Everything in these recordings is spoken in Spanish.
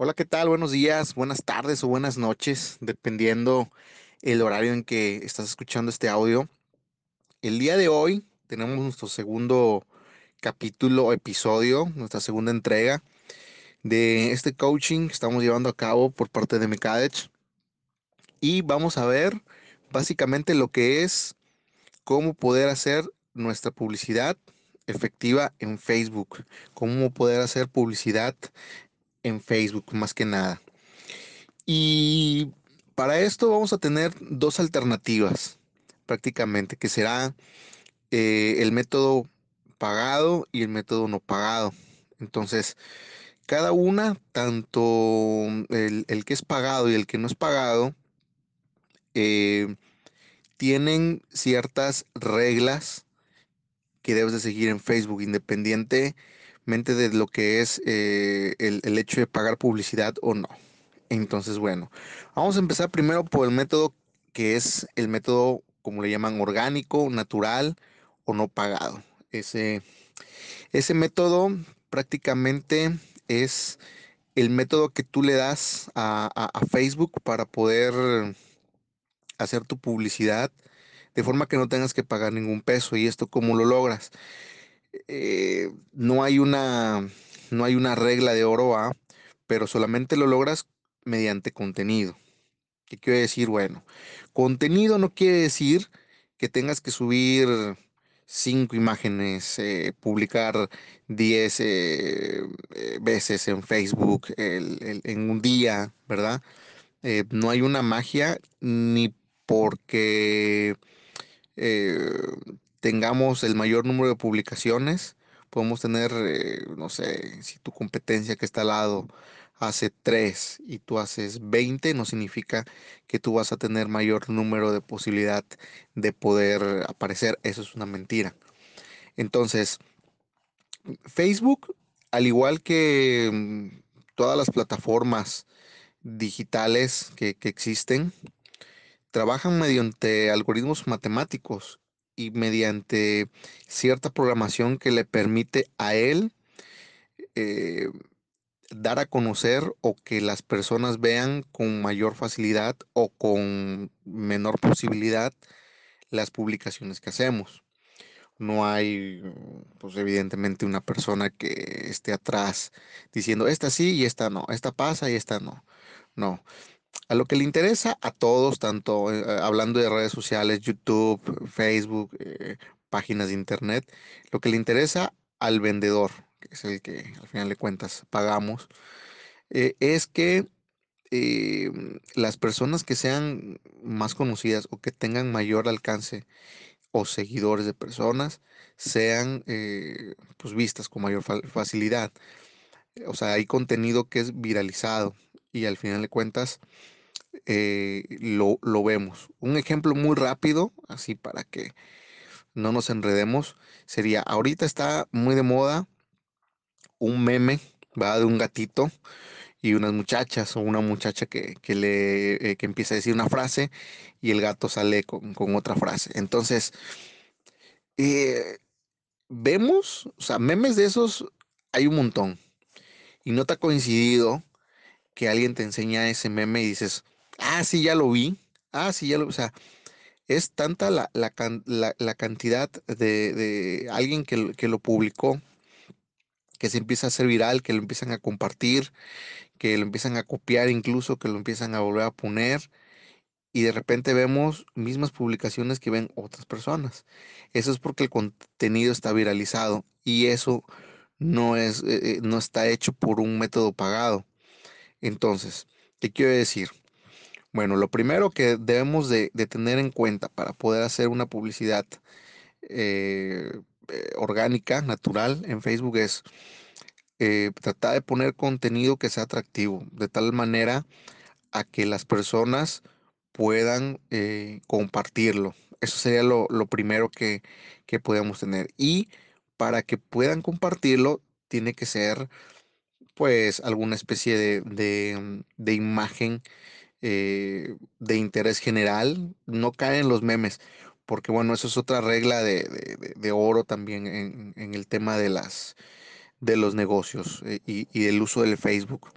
Hola, ¿qué tal? Buenos días, buenas tardes o buenas noches, dependiendo el horario en que estás escuchando este audio. El día de hoy tenemos nuestro segundo capítulo episodio, nuestra segunda entrega de este coaching que estamos llevando a cabo por parte de Mecadech. Y vamos a ver básicamente lo que es cómo poder hacer nuestra publicidad efectiva en Facebook, cómo poder hacer publicidad en Facebook más que nada. Y para esto vamos a tener dos alternativas prácticamente, que será eh, el método pagado y el método no pagado. Entonces, cada una, tanto el, el que es pagado y el que no es pagado, eh, tienen ciertas reglas que debes de seguir en Facebook, independiente de lo que es eh, el, el, hecho de pagar publicidad o no. Entonces, bueno, vamos a empezar primero por el método que es el método, como le llaman, orgánico, natural o no pagado. Ese, ese método prácticamente es el método que tú le das a, a, a Facebook para poder hacer tu publicidad de forma que no tengas que pagar ningún peso. ¿Y esto cómo lo logras? Eh, no hay una no hay una regla de oro A, pero solamente lo logras mediante contenido. ¿Qué quiere decir? Bueno, contenido no quiere decir que tengas que subir cinco imágenes, eh, publicar 10 eh, veces en Facebook en un día, ¿verdad? No hay una magia ni porque tengamos el mayor número de publicaciones. Podemos tener, eh, no sé, si tu competencia que está al lado hace 3 y tú haces 20, no significa que tú vas a tener mayor número de posibilidad de poder aparecer. Eso es una mentira. Entonces, Facebook, al igual que mm, todas las plataformas digitales que, que existen, trabajan mediante algoritmos matemáticos y mediante cierta programación que le permite a él eh, dar a conocer o que las personas vean con mayor facilidad o con menor posibilidad las publicaciones que hacemos. No hay, pues evidentemente, una persona que esté atrás diciendo, esta sí y esta no, esta pasa y esta no. No, a lo que le interesa a todos, tanto eh, hablando de redes sociales, YouTube, Facebook, eh, páginas de internet, lo que le interesa al vendedor, que es el que al final de cuentas pagamos, eh, es que las personas que sean más conocidas o que tengan mayor alcance o seguidores de personas sean pues vistas con mayor fa facilidad. O sea, hay contenido que es viralizado y al final de cuentas eh, lo, lo, vemos. Un ejemplo muy rápido, así para que no nos enredemos, sería, ahorita está muy de moda un meme, va de un gatito y unas muchachas o una muchacha que, que le eh, que empieza a decir una frase y el gato sale con, con otra frase. Entonces, eh, vemos, o sea, memes de esos hay un montón. Y no te ha coincidido que alguien te enseña ese meme y dices, ah, sí, ya lo vi, ah, sí, ya lo, o sea, es tanta la, la, la, cantidad de, de alguien que, que, lo publicó, que se empieza a hacer viral, que lo empiezan a compartir, que lo empiezan a copiar incluso, que lo empiezan a volver a poner, y de repente vemos mismas publicaciones que ven otras personas. Eso es porque el contenido está viralizado y eso no, es, eh, no está hecho por un método pagado. Entonces, ¿qué quiero decir? Bueno, lo primero que debemos de, tener en cuenta para poder hacer una publicidad eh, eh, orgánica, natural en Facebook es eh, tratar de poner contenido que sea atractivo, de tal manera a que las personas puedan compartirlo. Eso sería lo, lo primero que, que podemos tener. Y para que puedan compartirlo, tiene que ser pues alguna especie de, de, imagen eh, de interés general, no caen los memes, porque bueno, eso es otra regla de, de, oro también en, en, el tema de las de los negocios eh, y, y, el uso del Facebook.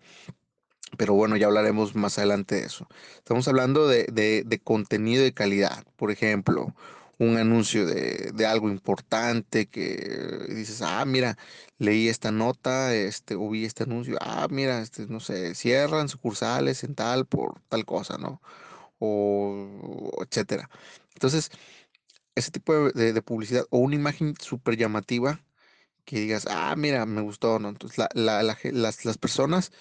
Pero bueno, ya hablaremos más adelante de eso. Estamos hablando de- de contenido de calidad. Por ejemplo, un anuncio de, de algo importante que dices, ah, mira, leí esta nota, este, o vi este anuncio, ah, mira, este, no sé, cierran sucursales en tal por tal cosa, ¿no? O etcétera. Entonces, ese tipo de, de- publicidad o una imagen súper llamativa que digas, ah, mira, me gustó, ¿no? Entonces, la, la- las, las personas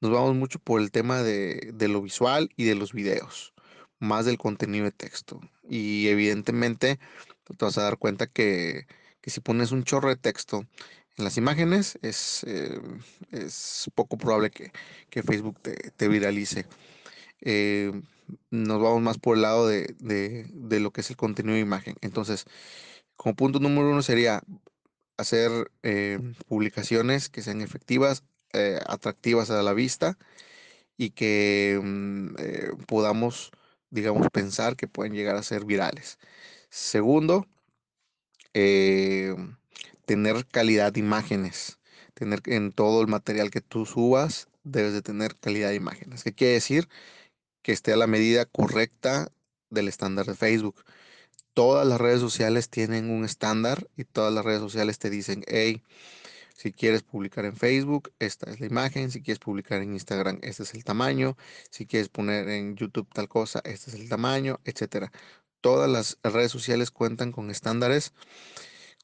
nos vamos mucho por el tema de, de lo visual y de los videos, más del contenido de texto. Y evidentemente, tú te vas a dar cuenta que, que si pones un chorro de texto en las imágenes, es, eh, es poco probable que, que Facebook te, te viralice. Eh, nos vamos más por el lado de, de de lo que es el contenido de imagen. Entonces, como punto número uno sería hacer eh, publicaciones que sean efectivas, eh, atractivas a la vista y que mm, podamos, digamos, pensar que pueden llegar a ser virales. Segundo, eh, tener calidad de imágenes. Tener en todo el material que tú subas, debes de tener calidad de imágenes. ¿Qué quiere decir? Que esté a la medida correcta del estándar de Facebook. Todas las redes sociales tienen un estándar y todas las redes sociales te dicen, hey, Si quieres publicar en Facebook, esta es la imagen. Si quieres publicar en Instagram, este es el tamaño. Si quieres poner en YouTube tal cosa, este es el tamaño, etcétera. Todas las redes sociales cuentan con estándares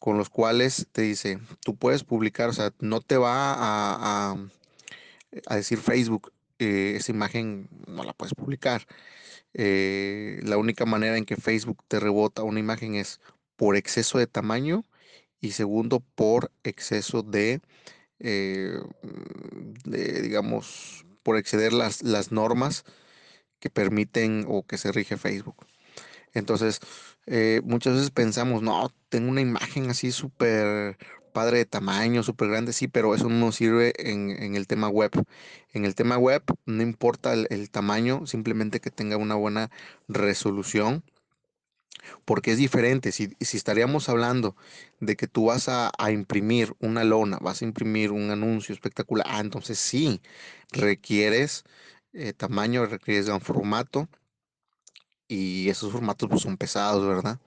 con los cuales te dice, tú puedes publicar, o sea, no te va a, a- decir Facebook, eh, esa imagen no la puedes publicar. Eh, la única manera en que Facebook te rebota una imagen es por exceso de tamaño y segundo por exceso de eh, mm, de, digamos, por exceder las, las normas que permiten o que se rige Facebook. Entonces, eh, muchas veces pensamos, no, tengo una imagen así súper padre de tamaño, súper grande, sí, pero eso no sirve en, en el tema web. En el tema web no importa el tamaño, simplemente que tenga una buena resolución porque es diferente. Si, si estaríamos hablando de que tú vas a, a imprimir una lona, vas a imprimir un anuncio espectacular, ah, entonces sí, requieres eh, tamaño, requieres gran formato y esos formatos pues, son pesados, ¿verdad?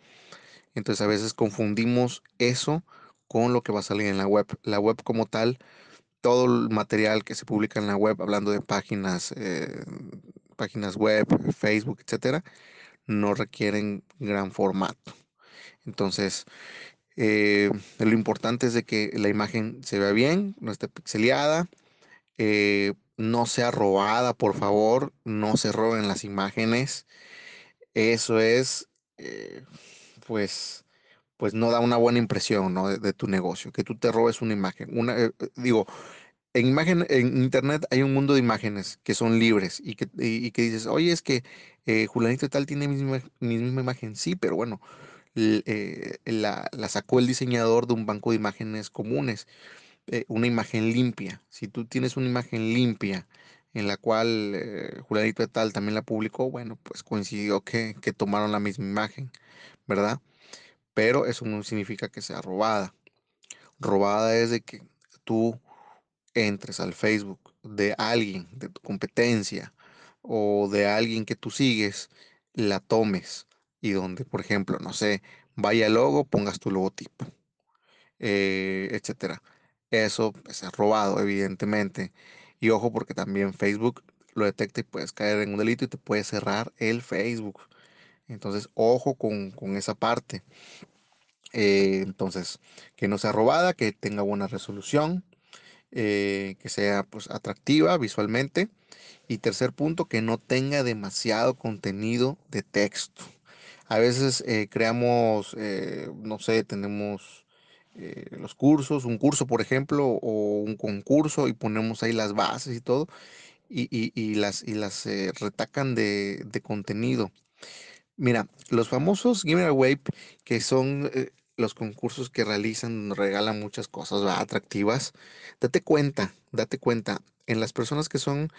Entonces a veces confundimos eso con lo que va a salir en la web. La web como tal, todo el material que se publica en la web, hablando de páginas, eh, páginas web, Facebook, etcétera, no requieren gran formato. Entonces, Eh, lo importante es de que la imagen se vea bien, no esté pixeleada, eh, no sea robada, por favor, no se roben las imágenes. Eso es, eh, pues, pues no da una buena impresión, ¿no? de, de tu negocio, que tú te robes una imagen. Una, digo, en imagen, en internet hay un mundo de imágenes que son libres y que, y, que dices, oye, es que eh, Julanito y tal tiene mi misma, mi misma imagen. Sí, pero bueno, eh, la, la sacó el diseñador de un banco de imágenes comunes, eh, una imagen limpia. Si tú tienes una imagen limpia en la cual eh, Julanito tal también la publicó, bueno, pues coincidió que, que tomaron la misma imagen, ¿verdad? Pero eso no significa que sea robada. Robada es de que tú entres al Facebook de alguien de tu competencia o de alguien que tú sigues, la tomes y donde, por ejemplo, no sé, vaya logo, pongas tu logotipo, eh, etcétera. Eso pues, es robado, evidentemente. Y ojo, porque también Facebook lo detecta y puedes caer en un delito y te puede cerrar el Facebook. Entonces, ojo con, con esa parte. Eh, entonces, que no sea robada, que tenga buena resolución, eh, que sea pues atractiva visualmente. Y tercer punto, que no tenga demasiado contenido de texto. A veces eh, creamos, eh, no sé, tenemos los cursos, un curso por ejemplo, o un concurso y ponemos ahí las bases y todo, y, y- y las, y las retacan de, de contenido. Mira, los famosos giveaway, que son los concursos que realizan, regalan muchas cosas atractivas, date cuenta, date cuenta, en las personas que son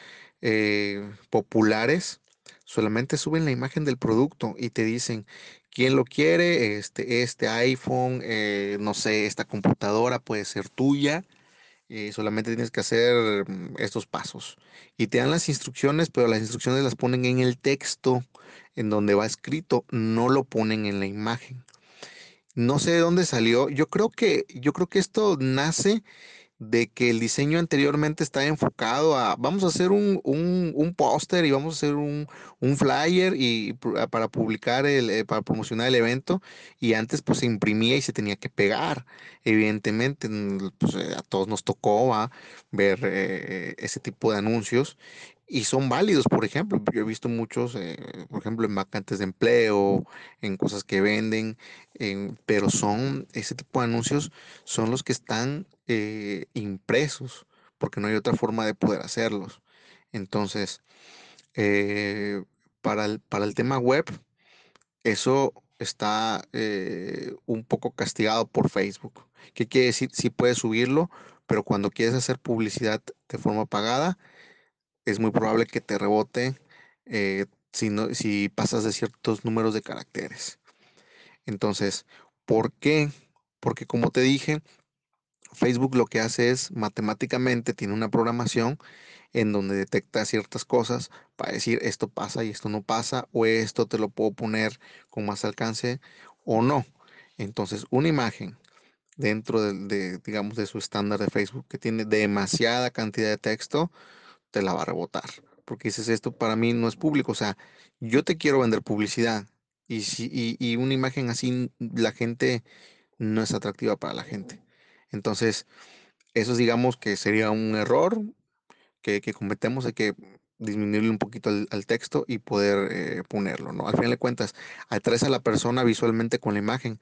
eh, populares, solamente suben la imagen del producto y te dicen quién lo quiere, este, este iPhone, eh, no sé, esta computadora puede ser tuya eh, solamente tienes que hacer mm, estos pasos. Y te dan las instrucciones, pero las instrucciones las ponen en el texto, en donde va escrito, no lo ponen en la imagen. No sé de dónde salió. Yo creo que, yo creo que esto nace de que el diseño anteriormente estaba enfocado a, vamos a hacer un, un, póster y vamos a hacer un, un flyer y para publicar, el, eh, para promocionar el evento y antes pues se imprimía y se tenía que pegar, evidentemente, pues eh, a todos nos tocó ver eh, ese tipo de anuncios y son válidos, por ejemplo, yo he visto muchos, por ejemplo, en vacantes de empleo, en cosas que venden, pero son, ese tipo de anuncios son los que están eh, impresos, porque no hay otra forma de poder hacerlos. Entonces, eh, para, el, para el tema web, eso está eh, un poco castigado por Facebook. ¿Qué quiere decir? si puedes subirlo, pero cuando quieres hacer publicidad de forma pagada, es muy probable que te rebote si, si pasas de ciertos números de caracteres. Entonces, ¿por qué? Porque como te dije, Facebook lo que hace es matemáticamente tiene una programación en donde detecta ciertas cosas para decir esto pasa y esto no pasa o esto te lo puedo poner con más alcance o no. Entonces, una imagen dentro de, digamos, de su estándar de Facebook que tiene demasiada cantidad de texto, te la va a rebotar. Porque dices, esto para mí no es público. O sea, yo te quiero vender publicidad. Y, si, y una imagen así, la gente no es atractiva para la gente. Entonces, eso digamos que sería un error que, cometemos, hay que disminuirle un poquito al, texto y poder eh, ponerlo, ¿no? Al final de cuentas, atraes a la persona visualmente con la imagen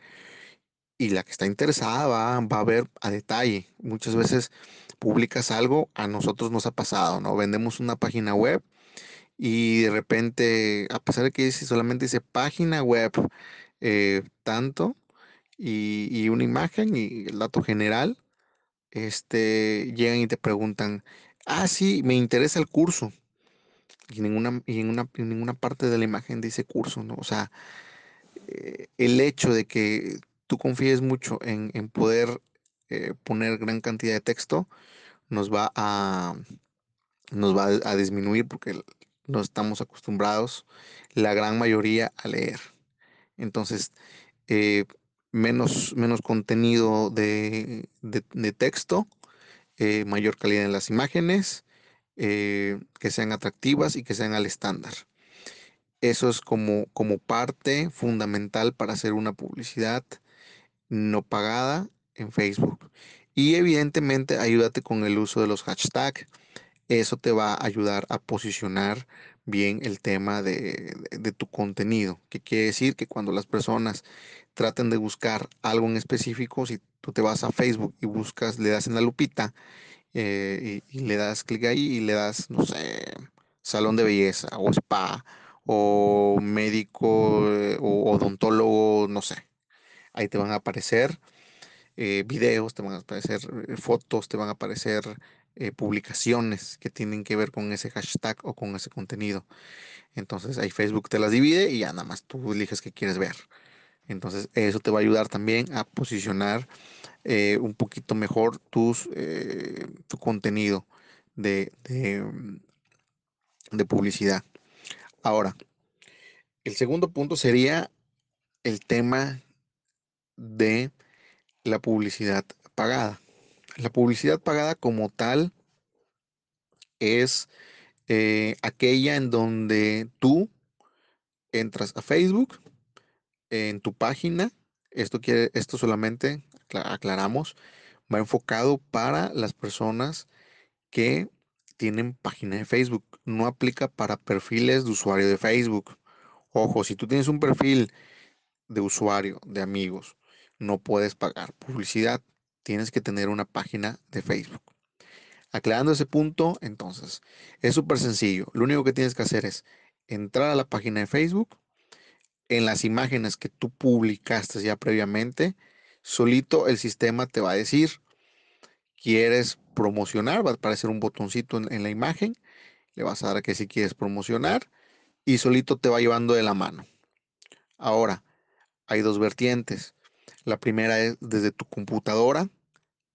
y la que está interesada va, va, a ver a detalle. Muchas veces publicas algo, a nosotros nos ha pasado, ¿no? Vendemos una página web y de repente, a pesar de que dice, solamente dice página web eh, tanto, y, una imagen y el dato general, este, llegan y te preguntan, ah, sí, me interesa el curso. Y, ninguna, y en, una, en ninguna parte de la imagen dice curso, ¿no? O sea, eh, el hecho de que tú confíes mucho en, poder eh, poner gran cantidad de texto nos va a, nos va a disminuir porque no estamos acostumbrados la gran mayoría a leer. Entonces, eh, menos, menos contenido de, texto, eh, mayor calidad en las imágenes, que sean atractivas y que sean al estándar. Eso es como, como parte fundamental para hacer una publicidad no pagada en Facebook. Y evidentemente ayúdate con el uso de los hashtags. Eso te va a ayudar a posicionar bien el tema de, de, tu contenido. Que quiere decir que cuando las personas traten de buscar algo en específico, si tú te vas a Facebook y buscas, le das en la lupita eh, y, le das clic ahí y le das, no sé, salón de belleza o spa o médico eh, o odontólogo, no sé. Ahí te van a aparecer eh, videos, te van a aparecer fotos, te van a aparecer publicaciones que tienen que ver con ese hashtag o con ese contenido. Entonces ahí Facebook te las divide y ya nada más tú eliges qué quieres ver. Entonces eso te va a ayudar también a posicionar eh, un poquito mejor tus, eh, tu contenido de, de, publicidad. Ahora, el segundo punto sería el tema de la publicidad pagada. La publicidad pagada como tal es eh, aquella en donde tú entras a Facebook, en tu página, esto quiere, esto solamente aclaramos, va enfocado para las personas que tienen página de Facebook. No aplica para perfiles de usuario de Facebook. Ojo, si tú tienes un perfil de usuario, de amigos, no puedes pagar publicidad. Tienes que tener una página de Facebook. Aclarando ese punto, entonces, es súper sencillo. Lo único que tienes que hacer es entrar a la página de Facebook, en las imágenes que tú publicaste ya previamente, solito el sistema te va a decir, quieres promocionar, va a aparecer un botoncito en, la imagen, le vas a dar que si quieres promocionar y solito te va llevando de la mano. Ahora, hay dos vertientes. La primera es desde tu computadora,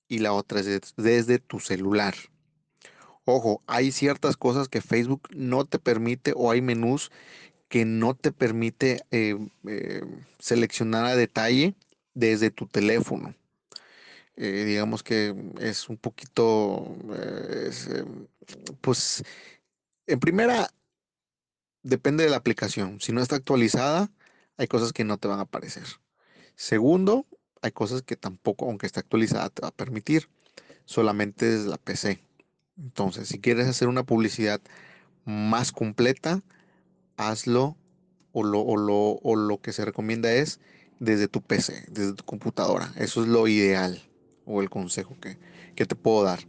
y la otra es desde tu celular. Ojo, hay ciertas cosas que Facebook no te permite o hay menús que no te permite eh, eh, seleccionar a detalle desde tu teléfono. Eh, digamos que es un poquito, pues, en primera, depende de la aplicación. Si no está actualizada, hay cosas que no te van a aparecer. Segundo, hay cosas que tampoco, aunque esté actualizada, te va a permitir. Solamente desde la PC. Entonces, si quieres hacer una publicidad más completa, hazlo o lo, o lo, que se recomienda es desde tu PC, desde tu computadora. Eso es lo ideal o el consejo que, te puedo dar.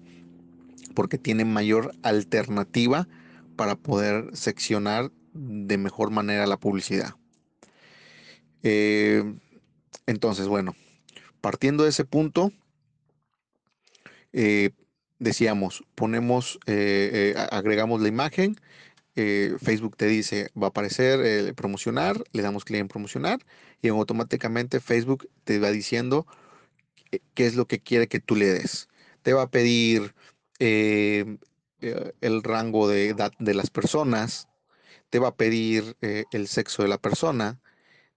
Porque tiene mayor alternativa para poder seccionar de mejor manera la publicidad. Eh, entonces, bueno, partiendo de ese punto, eh, decíamos, ponemos, eh, eh, agregamos la imagen, Facebook te dice, va a aparecer promocionar, le damos clic en promocionar y automáticamente Facebook te va diciendo qué es lo que quiere que tú le des. Te va a pedir el rango de edad de las personas, te va a pedir el sexo de la persona,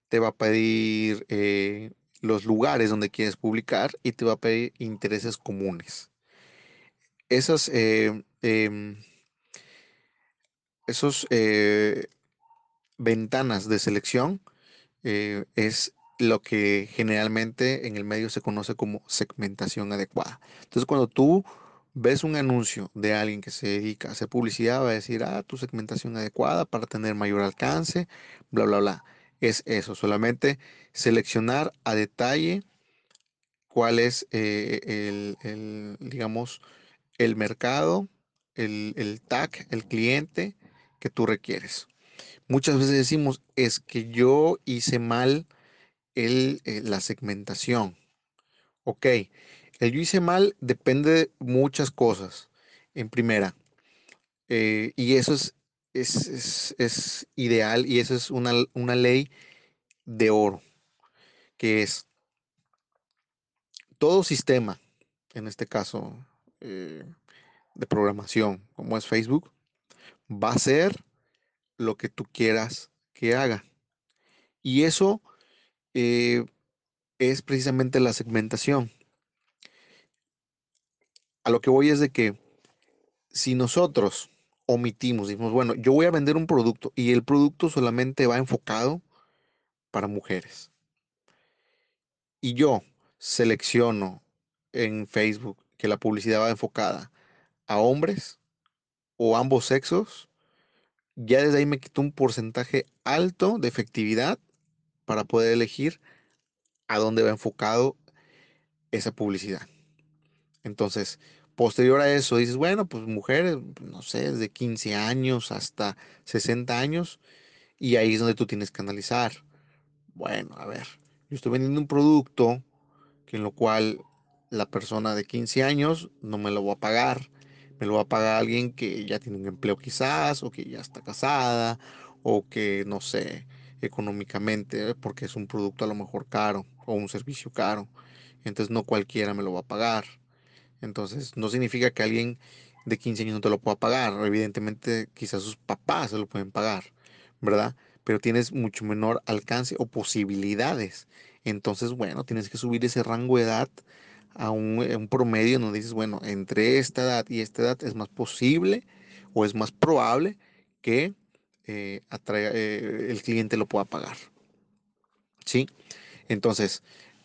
te va a pedir los lugares donde quieres publicar y te va a pedir intereses comunes esas, eh, em, esos eh, ventanas de selección eh, es lo que generalmente en el medio se conoce como segmentación adecuada. Entonces, cuando tú ves un anuncio de alguien que se dedica a hacer publicidad, va a decir, ah, tu segmentación adecuada para tener mayor alcance, bla, bla, bla. Es eso, solamente seleccionar a detalle cuál es el, el, digamos, el mercado, el, el tag, el cliente que tú requieres. Muchas veces decimos, es que yo hice mal el, eh, la segmentación. Ok, el yo hice mal depende de muchas cosas. En primera, eh, y eso es, es, es, ideal y eso es una, una ley de oro, que es todo sistema, en este caso eh, de programación, como es Facebook, va a ser lo que tú quieras que haga. Y eso eh, es precisamente la segmentación. A lo que voy es de que si nosotros omitimos, decimos, bueno, yo voy a vender un producto y el producto solamente va enfocado para mujeres. Y yo selecciono en Facebook que la publicidad va enfocada a hombres o ambos sexos, ya desde ahí me quito un porcentaje alto de efectividad para poder elegir a dónde va enfocado esa publicidad. Entonces, posterior a eso, dices, bueno, pues mujeres, no sé, desde 15 años hasta 60 años, y ahí es donde tú tienes que analizar. Bueno, a ver, yo estoy vendiendo un producto que en lo cual la persona de 15 años no me lo va a pagar. Me lo va a pagar alguien que ya tiene un empleo quizás, o que ya está casada, o que no sé, económicamente, porque es un producto a lo mejor caro, o un servicio caro. Entonces no cualquiera me lo va a pagar. Entonces no significa que alguien de 15 años no te lo pueda pagar. Evidentemente quizás sus papás se lo pueden pagar, ¿verdad? Pero tienes mucho menor alcance o posibilidades. Entonces, bueno, tienes que subir ese rango de edad a un, promedio donde dices, bueno, entre esta edad y esta edad es más posible o es más probable que eh, eh, el cliente lo pueda pagar. ¿Sí? Entonces,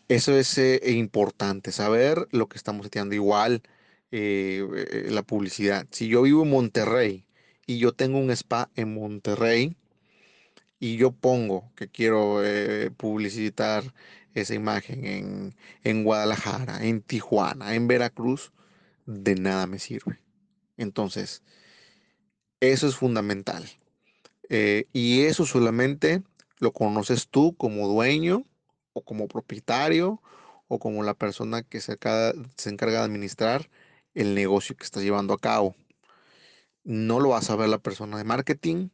eso es eh, importante, saber lo que estamos seteando. Igual la publicidad. Si yo vivo en Monterrey y yo tengo un spa en Monterrey y yo pongo que quiero publicitar esa imagen en, Guadalajara, en Tijuana, en Veracruz, de nada me sirve. Entonces, eso es fundamental. Eh, y eso solamente lo conoces tú como dueño o como propietario o como la persona que se, encarga de administrar el negocio que estás llevando a cabo. No lo va a saber la persona de marketing,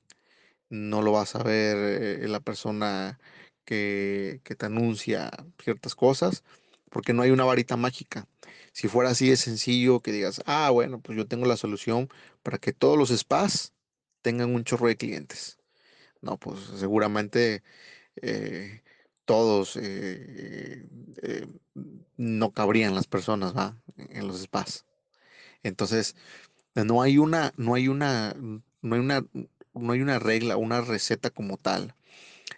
no lo va a saber eh, la persona que, te anuncia ciertas cosas, porque no hay una varita mágica. Si fuera así de sencillo que digas, ah, bueno, pues yo tengo la solución para que todos los spas tengan un chorro de clientes. No, pues seguramente eh, todos eh, eh, no cabrían las personas, ¿va? En los spas. Entonces, no hay una, no hay una, no hay una, no hay una regla, una receta como tal.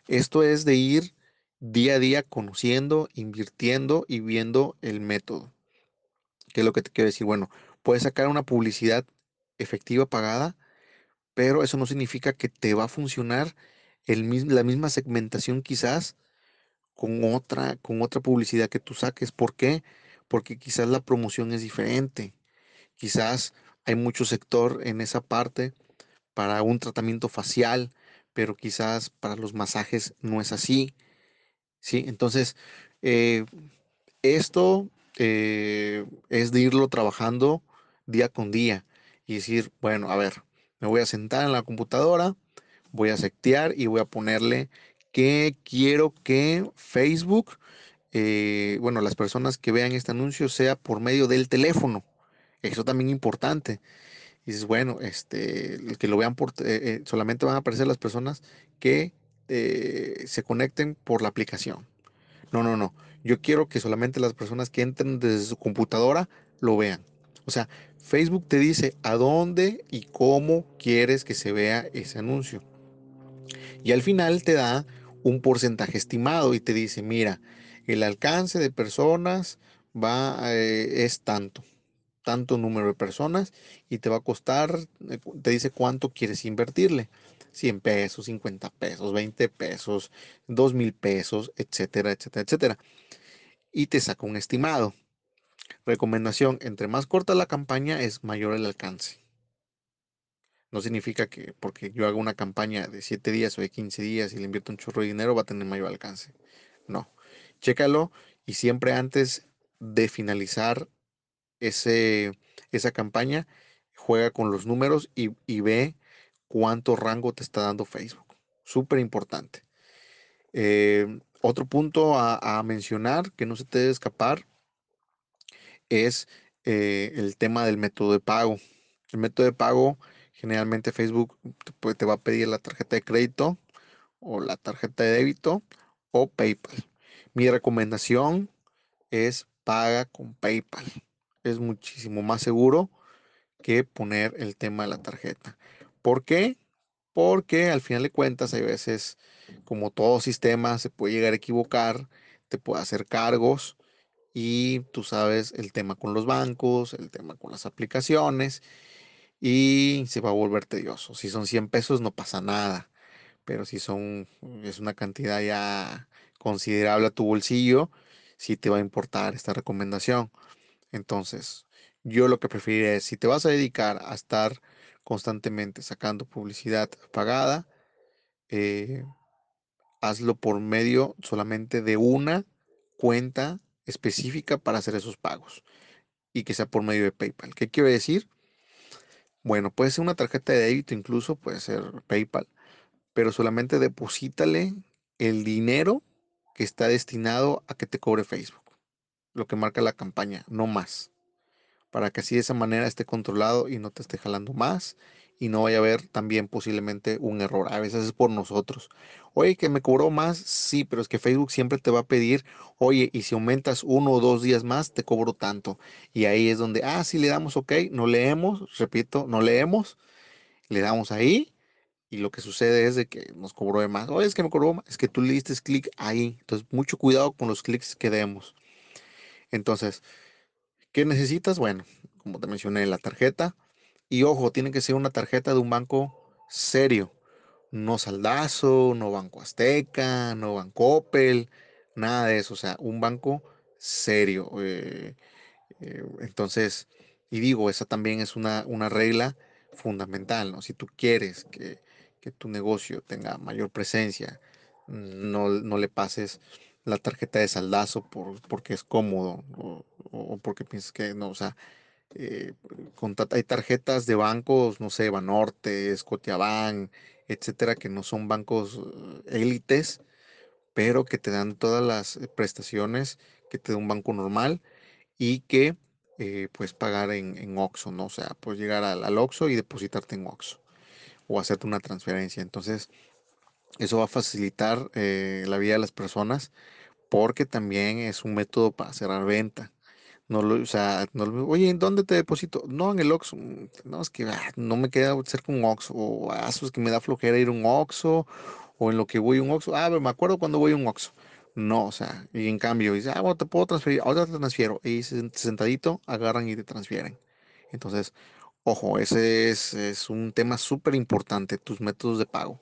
Esto es de ir día a día conociendo, invirtiendo y viendo el método. ¿Qué es lo que te quiero decir? Bueno, puedes sacar una publicidad efectiva pagada, pero eso no significa que te va a funcionar el, la misma segmentación quizás con otra, con otra publicidad que tú saques. ¿Por qué? Porque quizás la promoción es diferente. Quizás hay mucho sector en esa parte para un tratamiento facial, pero quizás para los masajes no es así. ¿sí? Entonces, eh, esto eh, es de irlo trabajando día con día y decir, bueno, a ver, me voy a sentar en la computadora, voy a setear y voy a ponerle que quiero que Facebook, eh, bueno, las personas que vean este anuncio sea por medio del teléfono. Eso también es importante. Y dices, bueno, este, que lo vean por, eh, eh, solamente van a aparecer las personas que se conecten por la aplicación. No, no, no. Yo quiero que solamente las personas que entren desde su computadora lo vean. O sea, Facebook te dice a dónde y cómo quieres que se vea ese anuncio. Y al final te da un porcentaje estimado y te dice, mira, el alcance de personas va es tanto tanto número de personas y te va a costar, eh, te dice cuánto quieres invertirle. 100 pesos, 50 pesos, 20 pesos, 2 mil pesos, etcétera, etcétera, etcétera. Y te saca un estimado. Recomendación, entre más corta la campaña es mayor el alcance. No significa que porque yo haga una campaña de 7 días o de 15 días y le invierto un chorro de dinero va a tener mayor alcance. No. Chécalo y siempre antes de finalizar ese, esa campaña, juega con los números y, ve cuánto rango te está dando Facebook. Súper importante. Eh, otro punto a, mencionar que no se te debe escapar es eh, el tema del método de pago. El método de pago, generalmente Facebook te, te va a pedir la tarjeta de crédito o la tarjeta de débito o PayPal. Mi recomendación es paga con PayPal es muchísimo más seguro que poner el tema de la tarjeta. ¿Por qué? Porque al final de cuentas hay veces, como todo sistema, se puede llegar a equivocar, te puede hacer cargos y tú sabes el tema con los bancos, el tema con las aplicaciones y se va a volver tedioso. Si son 100 pesos no pasa nada, pero si son, es una cantidad ya considerable a tu bolsillo, sí te va a importar esta recomendación. Entonces, yo lo que preferiría es, si te vas a dedicar a estar constantemente sacando publicidad pagada, eh, hazlo por medio solamente de una cuenta específica para hacer esos pagos y que sea por medio de PayPal. ¿Qué quiere decir? Bueno, puede ser una tarjeta de débito, incluso puede ser PayPal, pero solamente deposítale el dinero que está destinado a que te cobre Facebook lo que marca la campaña, no más. Para que así de esa manera esté controlado y no te esté jalando más y no vaya a haber también posiblemente un error. A veces es por nosotros. Oye, que me cobró más, sí, pero es que Facebook siempre te va a pedir, oye, y si aumentas uno o dos días más, te cobro tanto. Y ahí es donde, ah, sí le damos ok, no leemos, repito, no leemos, le damos ahí y lo que sucede es de que nos cobró de más. Oye, es que me cobró más, es que tú le diste clic ahí. Entonces, mucho cuidado con los clics que demos. Entonces, ¿qué necesitas? Bueno, como te mencioné, la tarjeta. Y ojo, tiene que ser una tarjeta de un banco serio. No Saldazo, no Banco Azteca, no Banco Opel, nada de eso. O sea, un banco serio. Eh, eh, entonces, y digo, esa también es una, una regla fundamental, ¿no? Si tú quieres que, tu negocio tenga mayor presencia, no, no le pases la tarjeta de saldazo por, porque es cómodo o, porque piensas que no, o sea, eh, hay tarjetas de bancos, no sé, Banorte, Scotiabank, etcétera, que no son bancos eh, élites, pero que te dan todas las prestaciones que te da un banco normal y que eh, puedes pagar en, en OXO, ¿no? O sea, puedes llegar al, al y depositarte en OXO o hacerte una transferencia. Entonces, eso va a facilitar eh, la vida de las personas porque también es un método para cerrar venta. No lo, o sea, no oye, ¿en dónde te deposito? No, en el Oxxo. Mm, No, es que ah, no me queda cerca un Oxxo. O ah, que me da flojera ir un Oxxo. O en lo que voy un Oxxo. Ah, pero me acuerdo cuando voy a un Oxxo. No, o sea, y en cambio, dice, ah, bueno, te puedo transferir. Ahora te transfiero. Y sen- sentadito, agarran y te transfieren. Entonces, ojo, ese es, es un tema súper importante, tus métodos de pago.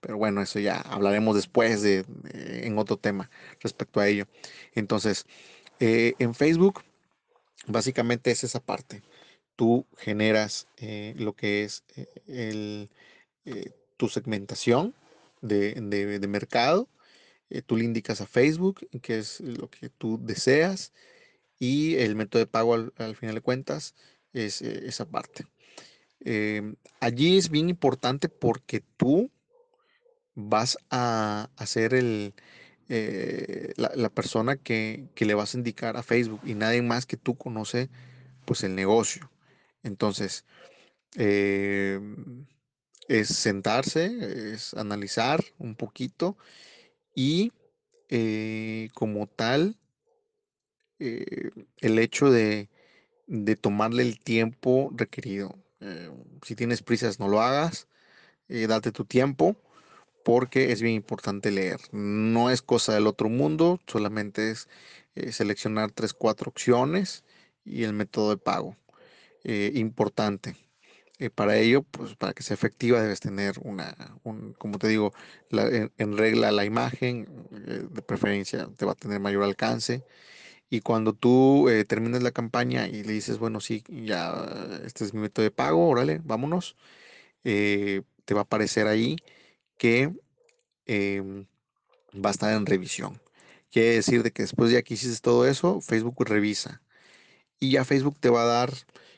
Pero bueno, eso ya hablaremos después de, de- en otro tema respecto a ello. Entonces, eh, en Facebook. Básicamente es esa parte. Tú generas eh, lo que es eh, eh, tu segmentación de, de- mercado. tú le indicas a Facebook qué es lo que tú deseas y el método de pago al, al final de cuentas es esa parte. Em, allí es bien importante porque tú vas a, ser el, eh, la, persona que, que le vas a indicar a Facebook y nadie más que tú conoce pues el negocio. Entonces, em, es sentarse, es analizar un poquito y eh, como tal, eh, el hecho de, de tomarle el tiempo requerido. Eh, si tienes prisas, no lo hagas, eh, date tu tiempo porque es bien importante leer. No es cosa del otro mundo, solamente es eh, seleccionar tres, cuatro opciones y el método de pago. Eh, importante. Eh, para ello, pues para que sea efectiva debes tener una, un, como te digo, la- en, en regla la imagen, eh, de preferencia te va a tener mayor alcance. Y cuando tú eh, termines la campaña y le dices, bueno, sí, ya este es mi método de pago, órale, vámonos, eh, te va a aparecer ahí que em, va a estar en revisión. Quiere decir de que después ya que hiciste todo eso, Facebook revisa. Y ya Facebook te va a dar,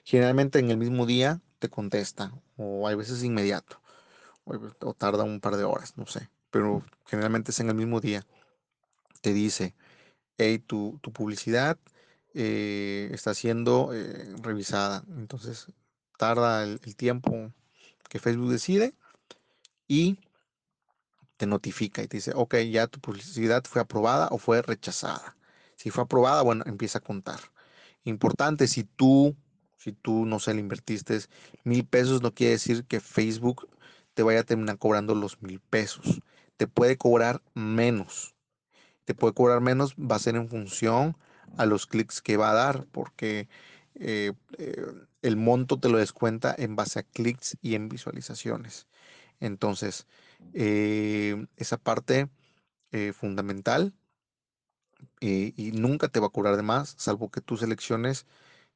generalmente en el mismo día te contesta, o hay veces inmediato, o, tarda un par de horas, no sé, pero generalmente es en el mismo día. Te dice, hey, tu, tu publicidad eh, está siendo eh, revisada. Entonces tarda el, el tiempo que Facebook decide y te notifica y te dice, ok, ya tu publicidad fue aprobada o fue rechazada. Si fue aprobada, bueno, empieza a contar. Importante, si tú, si tú, no sé, le invertiste mil pesos, no quiere decir que Facebook te vaya a terminar cobrando los mil pesos. Te puede cobrar menos. Te puede cobrar menos, va a ser en función a los clics que va a dar, porque eh, eh, el monto te lo descuenta en base a clics y en visualizaciones. Entonces, eh, esa parte eh, fundamental eh, y nunca te va a cobrar de más, salvo que tú selecciones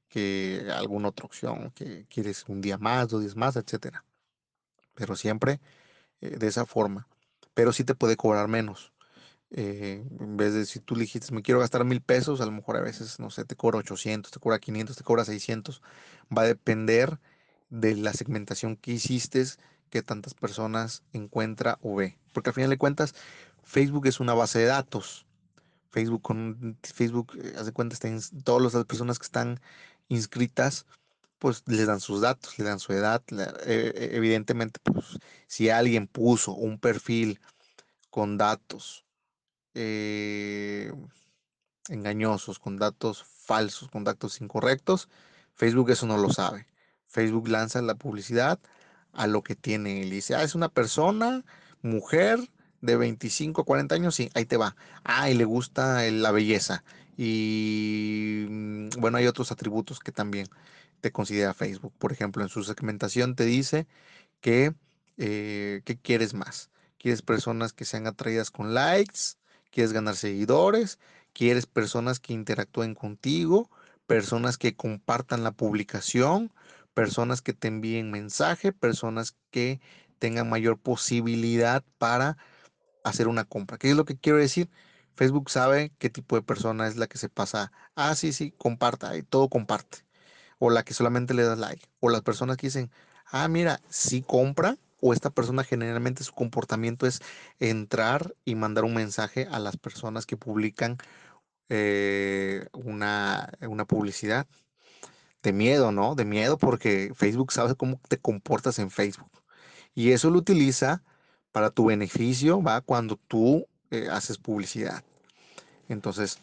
que alguna otra opción, que quieres un día más, dos días más, etcétera. Pero siempre eh, de esa forma. Pero sí te puede cobrar menos. En vez de si tú dijiste, me quiero gastar mil pesos, a lo mejor a veces, no sé, te cobra 800, te cobra 500, te cobra 600. Va a depender de la segmentación que hiciste, que tantas personas encuentra o ve. Porque al final de cuentas, Facebook es una base de datos. Facebook, con Facebook, eh, haz de cuenta, todas las personas que están inscritas, pues les dan sus datos, le dan su edad. eh, eh, evidentemente, pues si alguien puso un perfil con datos engañosos, con datos falsos, con datos incorrectos, Facebook eso no lo sabe. Facebook lanza la publicidad a lo que tiene él. Dice, ah, es una persona, mujer, de 25 a 40 años, sí, ahí te va. Ah, y le gusta la belleza. Y mm, bueno, hay otros atributos que también te considera Facebook. Por ejemplo, en su segmentación te dice que, eh, ¿qué quieres más? ¿Quieres personas que sean atraídas con likes? ¿Quieres ganar seguidores? ¿Quieres personas que interactúen contigo? ¿Personas que compartan la publicación? ¿Personas que te envíen mensaje? ¿Personas que tengan mayor posibilidad para hacer una compra? ¿Qué es lo que quiero decir? Facebook sabe qué tipo de persona es la que se pasa. Ah, sí, sí, comparta y todo comparte o la que solamente le das like, o las personas que dicen, ah, mira, sí compra, o esta persona generalmente su comportamiento es entrar y mandar un mensaje a las personas que publican eh, una, una publicidad de miedo, ¿no? De miedo porque Facebook sabe cómo te comportas en Facebook. Y eso lo utiliza para tu beneficio, ¿va? Cuando tú eh, haces publicidad. Entonces,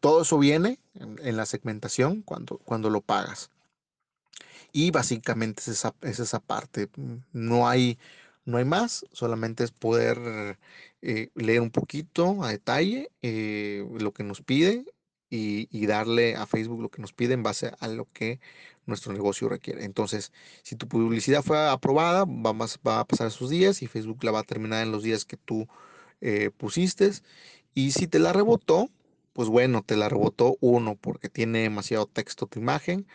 todo eso viene en, la segmentación cuando, cuando lo pagas. Y básicamente es esa, es esa parte. No hay, no hay más, solamente es poder eh, leer un poquito a detalle eh, lo que nos pide y, darle a Facebook lo que nos pide en base a lo que nuestro negocio requiere. Entonces, si tu publicidad fue aprobada, va a pasar esos días y Facebook la va a terminar en los días que tú eh, pusiste. Y si te la rebotó, pues bueno, te la rebotó uno porque tiene demasiado texto tu imagen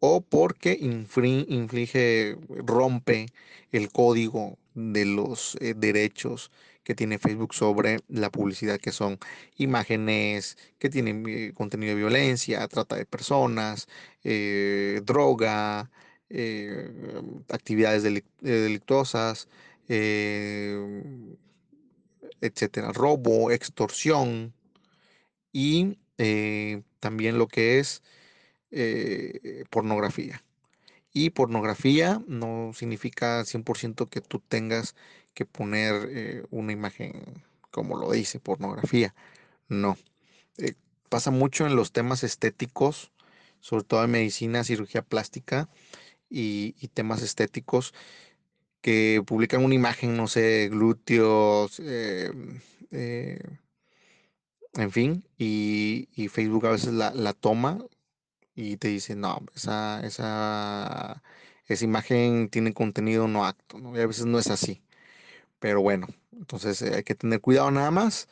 o porque inflige, rompe el código de los eh, derechos que tiene Facebook sobre la publicidad, que son imágenes que tienen eh, contenido de violencia, trata de personas, eh, droga, eh, actividades delic- delictuosas, eh, etcétera, robo, extorsión y también lo que es pornografía. Y pornografía no significa 100% que tú tengas que poner eh, una imagen como lo dice, pornografía. No. Eh, pasa mucho en los temas estéticos, sobre todo en medicina, cirugía plástica y, temas estéticos que publican una imagen, no sé, glúteos, eh, en fin, y, y Facebook a veces la, la toma y te dice, no, esa, esa, esa imagen tiene contenido no acto, ¿no? Y a veces no es así. Pero bueno, entonces eh, hay que tener cuidado nada más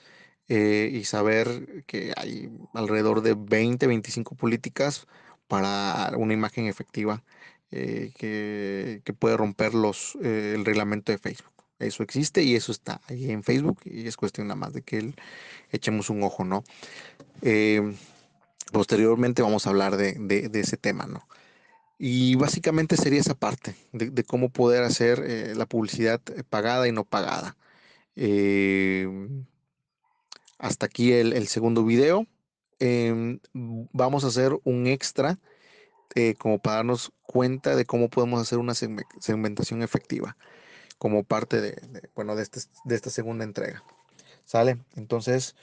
eh, y saber que hay alrededor de 20, 25 políticas para una imagen efectiva eh, que, que puede romper los, el reglamento de Facebook. Eso existe y eso está ahí en Facebook y es cuestión nada más de que el- echemos un ojo, ¿no? Posteriormente vamos a hablar de- de ese tema, ¿no? Y básicamente sería esa parte de, cómo poder hacer eh, la publicidad eh, pagada y no pagada. Eh, hasta aquí el, segundo video. Em, vamos a hacer un extra eh, como para darnos cuenta de cómo podemos hacer una segme- segmentación efectiva como parte de, de, bueno, de, este- de esta segunda entrega. ¿Sale? Entonces,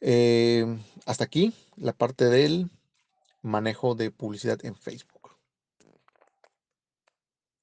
em, hasta aquí la parte del manejo de publicidad en Facebook.